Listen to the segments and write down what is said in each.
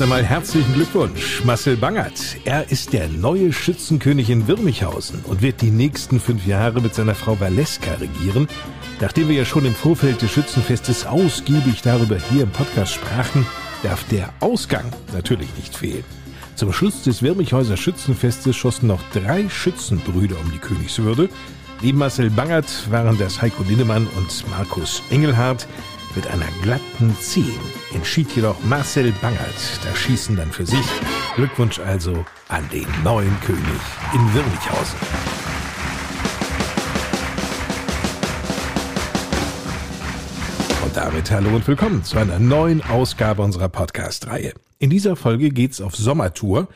Zunächst einmal herzlichen Glückwunsch, Marcel Bangert. Er ist der neue Schützenkönig in Wirmichhausen und wird die nächsten fünf Jahre mit seiner Frau Valeska regieren. Nachdem wir ja schon im Vorfeld des Schützenfestes ausgiebig darüber hier im Podcast sprachen, darf der Ausgang natürlich nicht fehlen. Zum Schluss des Wirmichhäuser Schützenfestes schossen noch drei Schützenbrüder um die Königswürde. Neben Marcel Bangert waren das Heiko Lindemann und Markus Engelhardt. Mit einer glatten 10 entschied jedoch Marcel Bangert das Schießen dann für sich. Glückwunsch also an den neuen König in Wirmichhausen. Und damit hallo und willkommen zu einer neuen Ausgabe unserer Podcast-Reihe. In dieser Folge geht's auf Sommertour.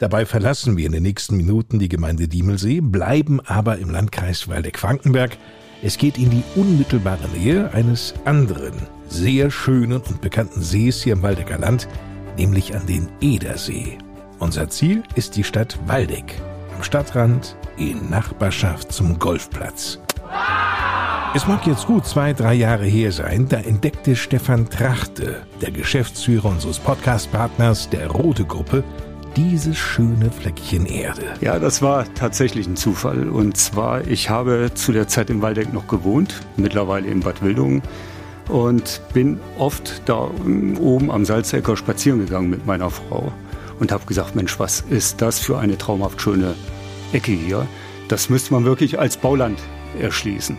Dabei verlassen wir in den nächsten Minuten die Gemeinde Diemelsee, bleiben aber im Landkreis Waldeck-Frankenberg es geht in die unmittelbare Nähe eines anderen, sehr schönen und bekannten Sees hier im Waldecker Land, nämlich an den Edersee. Unser Ziel ist die Stadt Waldeck, am Stadtrand in Nachbarschaft zum Golfplatz. Es mag jetzt gut zwei, drei Jahre her sein, da entdeckte Stefan Trachte, der Geschäftsführer unseres Podcastpartners der Rote Gruppe, dieses schöne Fleckchen Erde? Ja, das war tatsächlich ein Zufall. Und zwar, ich habe zu der Zeit im Waldeck noch gewohnt, mittlerweile in Bad Wildungen. Und bin oft da oben am Salzecker spazieren gegangen mit meiner Frau. Und habe gesagt, Mensch, was ist das für eine traumhaft schöne Ecke hier? Das müsste man wirklich als Bauland erschließen.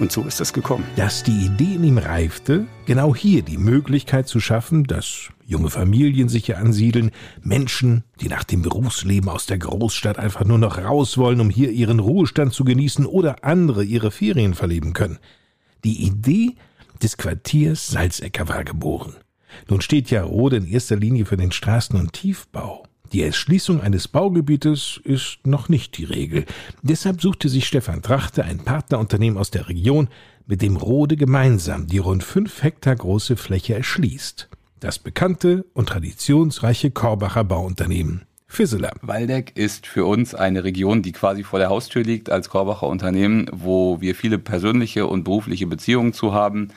Und so ist das gekommen. Dass die Idee in ihm reifte, genau hier die Möglichkeit zu schaffen, dass junge Familien sich hier ansiedeln, Menschen, die nach dem Berufsleben aus der Großstadt einfach nur noch raus wollen, um hier ihren Ruhestand zu genießen oder andere ihre Ferien verleben können. Die Idee des Quartiers Salzecker war geboren. Nun steht ja Rode in erster Linie für den Straßen- und Tiefbau. Die Erschließung eines Baugebietes ist noch nicht die Regel. Deshalb suchte sich Stefan Trachte ein Partnerunternehmen aus der Region, mit dem Rode gemeinsam die rund fünf Hektar große Fläche erschließt. Das bekannte und traditionsreiche Korbacher Bauunternehmen. Fisseler. Waldeck ist für uns eine Region, die quasi vor der Haustür liegt als Korbacher Unternehmen, wo wir viele persönliche und berufliche Beziehungen zu haben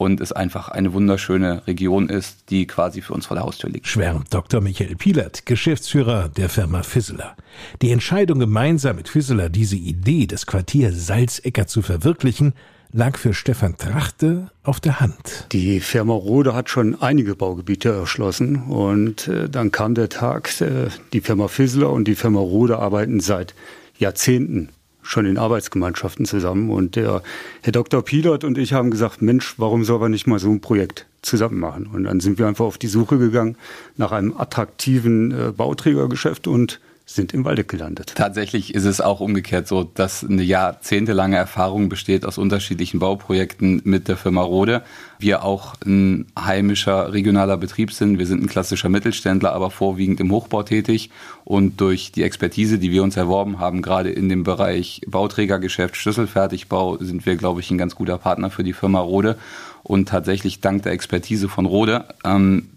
und es einfach eine wunderschöne Region ist, die quasi für uns vor der Haustür liegt. Schwärmt Dr. Michael Pielert, Geschäftsführer der Firma Fisseler. Die Entscheidung, gemeinsam mit Fisseler diese Idee des Quartiers Salzecker zu verwirklichen, lag für Stefan Trachte auf der Hand. Die Firma Rode hat schon einige Baugebiete erschlossen und äh, dann kam der Tag, äh, die Firma Fisseler und die Firma Rode arbeiten seit Jahrzehnten schon in Arbeitsgemeinschaften zusammen. Und der Herr Dr. Pilot und ich haben gesagt, Mensch, warum soll man nicht mal so ein Projekt zusammen machen? Und dann sind wir einfach auf die Suche gegangen nach einem attraktiven äh, Bauträgergeschäft und sind im Waldeck gelandet. Tatsächlich ist es auch umgekehrt so, dass eine jahrzehntelange Erfahrung besteht aus unterschiedlichen Bauprojekten mit der Firma Rode. Wir auch ein heimischer regionaler Betrieb sind. Wir sind ein klassischer Mittelständler, aber vorwiegend im Hochbau tätig. Und durch die Expertise, die wir uns erworben haben, gerade in dem Bereich Bauträgergeschäft, Schlüsselfertigbau, sind wir, glaube ich, ein ganz guter Partner für die Firma Rode. Und tatsächlich dank der Expertise von Rode ähm,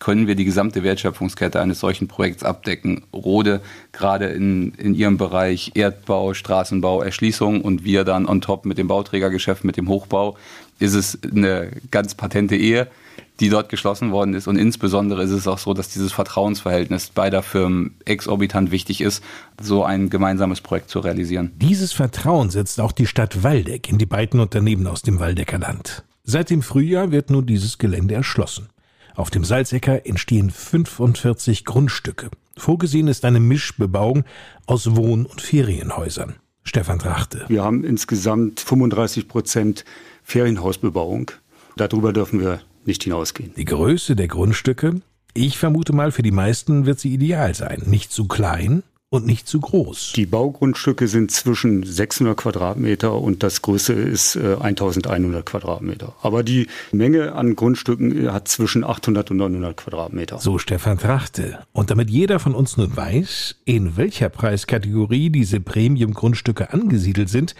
können wir die gesamte Wertschöpfungskette eines solchen Projekts abdecken. Rode gerade in, in ihrem Bereich Erdbau, Straßenbau, Erschließung und wir dann on top mit dem Bauträgergeschäft, mit dem Hochbau, ist es eine ganz patente Ehe, die dort geschlossen worden ist. Und insbesondere ist es auch so, dass dieses Vertrauensverhältnis beider Firmen exorbitant wichtig ist, so ein gemeinsames Projekt zu realisieren. Dieses Vertrauen setzt auch die Stadt Waldeck in die beiden Unternehmen aus dem Waldecker Land. Seit dem Frühjahr wird nun dieses Gelände erschlossen. Auf dem Salzecker entstehen 45 Grundstücke. Vorgesehen ist eine Mischbebauung aus Wohn- und Ferienhäusern. Stefan Trachte. Wir haben insgesamt 35 Prozent Ferienhausbebauung. Darüber dürfen wir nicht hinausgehen. Die Größe der Grundstücke? Ich vermute mal, für die meisten wird sie ideal sein. Nicht zu klein und nicht zu groß. Die Baugrundstücke sind zwischen 600 Quadratmeter und das größte ist äh, 1100 Quadratmeter. Aber die Menge an Grundstücken äh, hat zwischen 800 und 900 Quadratmeter. So Stefan Trachte. Und damit jeder von uns nun weiß, in welcher Preiskategorie diese Premium-Grundstücke angesiedelt sind,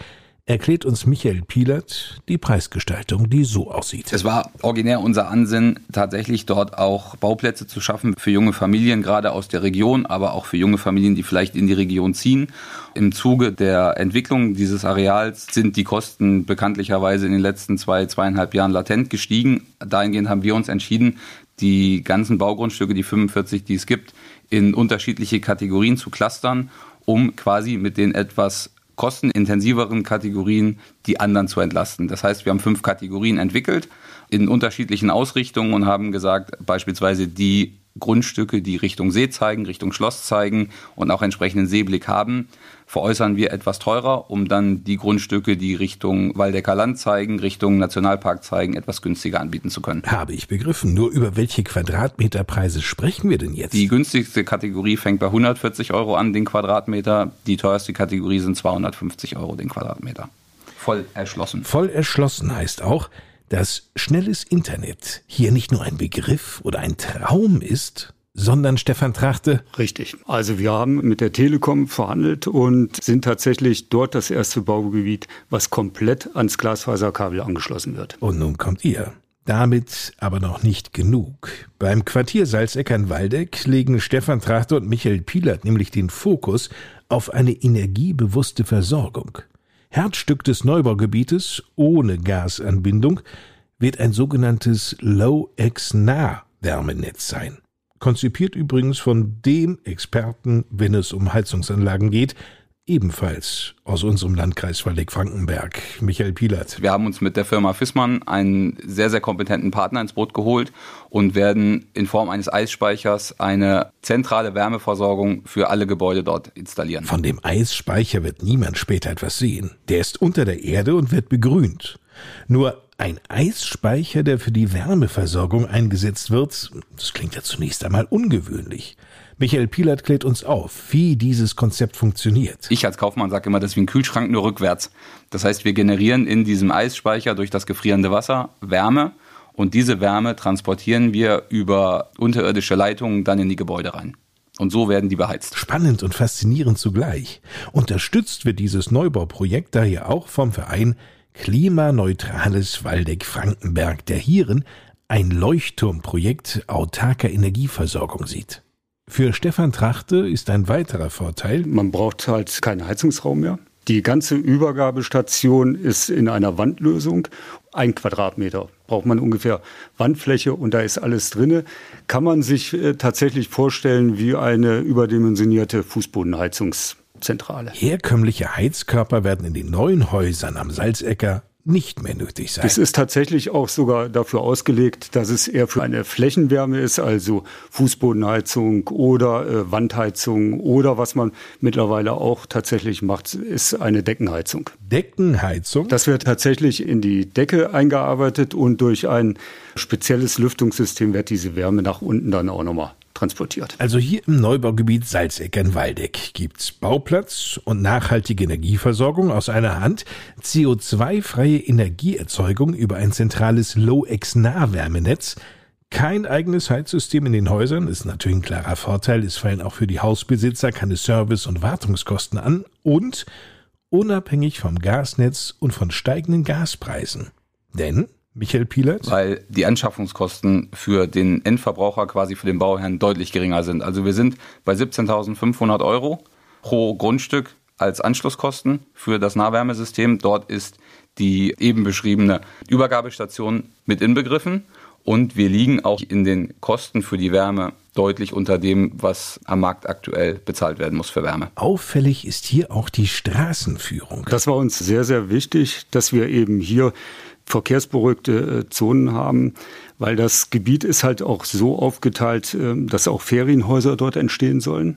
erklärt uns Michael Pielert die Preisgestaltung, die so aussieht. Es war originär unser Ansinnen, tatsächlich dort auch Bauplätze zu schaffen für junge Familien, gerade aus der Region, aber auch für junge Familien, die vielleicht in die Region ziehen. Im Zuge der Entwicklung dieses Areals sind die Kosten bekanntlicherweise in den letzten zwei, zweieinhalb Jahren latent gestiegen. Dahingehend haben wir uns entschieden, die ganzen Baugrundstücke, die 45, die es gibt, in unterschiedliche Kategorien zu clustern, um quasi mit den etwas kostenintensiveren Kategorien die anderen zu entlasten. Das heißt, wir haben fünf Kategorien entwickelt in unterschiedlichen Ausrichtungen und haben gesagt, beispielsweise die Grundstücke, die Richtung See zeigen, Richtung Schloss zeigen und auch entsprechenden Seeblick haben, veräußern wir etwas teurer, um dann die Grundstücke, die Richtung Waldecker Land zeigen, Richtung Nationalpark zeigen, etwas günstiger anbieten zu können. Habe ich begriffen. Nur über welche Quadratmeterpreise sprechen wir denn jetzt? Die günstigste Kategorie fängt bei 140 Euro an, den Quadratmeter. Die teuerste Kategorie sind 250 Euro den Quadratmeter. Voll erschlossen. Voll erschlossen heißt auch, dass schnelles Internet hier nicht nur ein Begriff oder ein Traum ist, sondern Stefan Trachte. Richtig. Also wir haben mit der Telekom verhandelt und sind tatsächlich dort das erste Baugebiet, was komplett ans Glasfaserkabel angeschlossen wird. Und nun kommt ihr. Damit aber noch nicht genug. Beim Quartier Salzeckern-Waldeck legen Stefan Trachte und Michael Pielert nämlich den Fokus auf eine energiebewusste Versorgung. Herzstück des Neubaugebietes ohne Gasanbindung wird ein sogenanntes Low-X-Nah-Wärmenetz sein. Konzipiert übrigens von dem Experten, wenn es um Heizungsanlagen geht, ebenfalls aus unserem Landkreis Waldeck-Frankenberg, Michael Pielert. Wir haben uns mit der Firma Fissmann einen sehr, sehr kompetenten Partner ins Boot geholt und werden in Form eines Eisspeichers eine zentrale Wärmeversorgung für alle Gebäude dort installieren. Von dem Eisspeicher wird niemand später etwas sehen. Der ist unter der Erde und wird begrünt. Nur ein Eisspeicher, der für die Wärmeversorgung eingesetzt wird, das klingt ja zunächst einmal ungewöhnlich. Michael Pielert klärt uns auf, wie dieses Konzept funktioniert. Ich als Kaufmann sage immer, das ist wie ein Kühlschrank nur rückwärts. Das heißt, wir generieren in diesem Eisspeicher durch das gefrierende Wasser Wärme und diese Wärme transportieren wir über unterirdische Leitungen dann in die Gebäude rein. Und so werden die beheizt. Spannend und faszinierend zugleich. Unterstützt wird dieses Neubauprojekt daher auch vom Verein Klimaneutrales Waldeck-Frankenberg, der hierin ein Leuchtturmprojekt autarker Energieversorgung sieht. Für Stefan Trachte ist ein weiterer Vorteil. Man braucht halt keinen Heizungsraum mehr. Die ganze Übergabestation ist in einer Wandlösung. Ein Quadratmeter braucht man ungefähr Wandfläche und da ist alles drinne. Kann man sich äh, tatsächlich vorstellen wie eine überdimensionierte Fußbodenheizungszentrale. Herkömmliche Heizkörper werden in den neuen Häusern am Salzecker nicht mehr nötig sein. Es ist tatsächlich auch sogar dafür ausgelegt, dass es eher für eine Flächenwärme ist, also Fußbodenheizung oder äh, Wandheizung oder was man mittlerweile auch tatsächlich macht, ist eine Deckenheizung. Deckenheizung? Das wird tatsächlich in die Decke eingearbeitet und durch ein spezielles Lüftungssystem wird diese Wärme nach unten dann auch nochmal transportiert. Also hier im Neubaugebiet Salzeckern-Waldeck gibt's Bauplatz und nachhaltige Energieversorgung aus einer Hand, CO2-freie Energieerzeugung über ein zentrales Low-X-Nahwärmenetz, kein eigenes Heizsystem in den Häusern ist natürlich ein klarer Vorteil. Es fallen auch für die Hausbesitzer keine Service- und Wartungskosten an und unabhängig vom Gasnetz und von steigenden Gaspreisen. Denn Michael Pielert? Weil die Anschaffungskosten für den Endverbraucher, quasi für den Bauherrn, deutlich geringer sind. Also wir sind bei 17.500 Euro pro Grundstück als Anschlusskosten für das Nahwärmesystem. Dort ist die eben beschriebene Übergabestation mit inbegriffen. Und wir liegen auch in den Kosten für die Wärme deutlich unter dem, was am Markt aktuell bezahlt werden muss für Wärme. Auffällig ist hier auch die Straßenführung. Das war uns sehr, sehr wichtig, dass wir eben hier verkehrsberuhigte äh, Zonen haben, weil das Gebiet ist halt auch so aufgeteilt, ähm, dass auch Ferienhäuser dort entstehen sollen.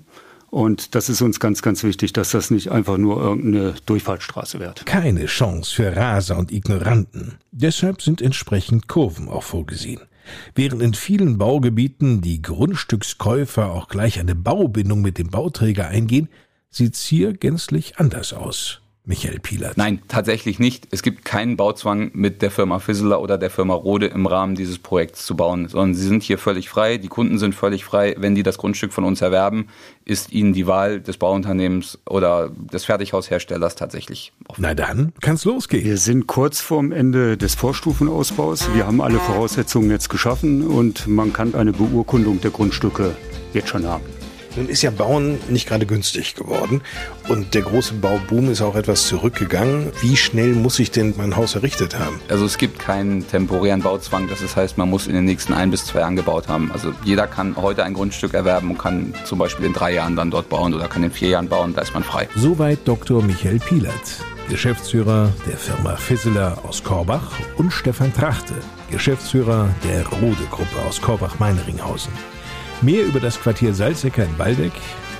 Und das ist uns ganz, ganz wichtig, dass das nicht einfach nur irgendeine Durchfahrtsstraße wird. Keine Chance für Raser und Ignoranten. Deshalb sind entsprechend Kurven auch vorgesehen. Während in vielen Baugebieten die Grundstückskäufer auch gleich eine Baubindung mit dem Bauträger eingehen, sieht's hier gänzlich anders aus. Michael Pielert. Nein, tatsächlich nicht. Es gibt keinen Bauzwang mit der Firma Fisseler oder der Firma Rode im Rahmen dieses Projekts zu bauen, sondern sie sind hier völlig frei, die Kunden sind völlig frei. Wenn die das Grundstück von uns erwerben, ist ihnen die Wahl des Bauunternehmens oder des Fertighausherstellers tatsächlich offen. Na dann kann's losgehen. Wir sind kurz vorm Ende des Vorstufenausbaus. Wir haben alle Voraussetzungen jetzt geschaffen und man kann eine Beurkundung der Grundstücke jetzt schon haben. Nun ist ja Bauen nicht gerade günstig geworden und der große Bauboom ist auch etwas zurückgegangen. Wie schnell muss ich denn mein Haus errichtet haben? Also es gibt keinen temporären Bauzwang, das heißt, man muss in den nächsten ein bis zwei Jahren gebaut haben. Also jeder kann heute ein Grundstück erwerben und kann zum Beispiel in drei Jahren dann dort bauen oder kann in vier Jahren bauen, da ist man frei. Soweit Dr. Michael Pielert. Geschäftsführer der Firma Fisseler aus Korbach und Stefan Trachte, Geschäftsführer der Rode Gruppe aus Korbach-Meinringhausen. Mehr über das Quartier Salzecker in Waldeck,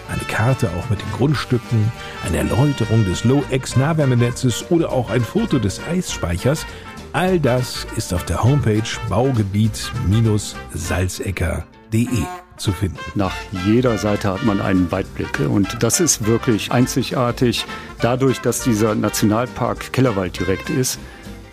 eine Karte auch mit den Grundstücken, eine Erläuterung des Low-Ex-Nahwärmenetzes oder auch ein Foto des Eisspeichers, all das ist auf der Homepage baugebiet-salzecker.de zu finden. Nach jeder Seite hat man einen Weitblick und das ist wirklich einzigartig. Dadurch, dass dieser Nationalpark Kellerwald direkt ist,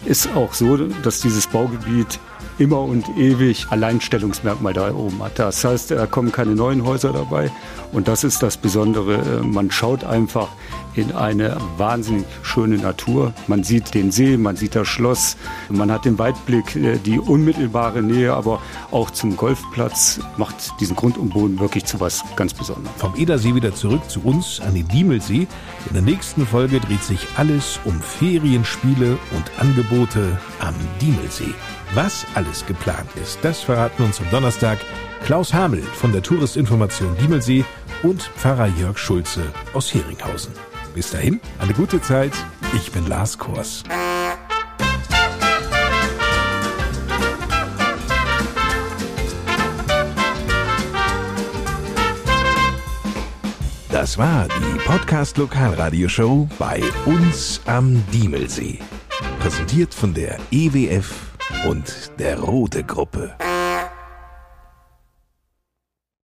ist auch so, dass dieses Baugebiet immer und ewig Alleinstellungsmerkmal da oben hat. Das heißt, da kommen keine neuen Häuser dabei. Und das ist das Besondere. Man schaut einfach in eine wahnsinnig schöne Natur. Man sieht den See, man sieht das Schloss, man hat den Weitblick, äh, die unmittelbare Nähe, aber auch zum Golfplatz macht diesen Grund und Boden wirklich zu was ganz Besonderem. Vom Edersee wieder zurück zu uns an den Diemelsee. In der nächsten Folge dreht sich alles um Ferienspiele und Angebote am Diemelsee. Was alles geplant ist, das verraten uns am Donnerstag Klaus Hamel von der Touristinformation Diemelsee und Pfarrer Jörg Schulze aus Heringhausen. Bis dahin, eine gute Zeit. Ich bin Lars Kors. Das war die Podcast Lokalradioshow bei uns am Diemelsee. Präsentiert von der EWF und der Rote Gruppe.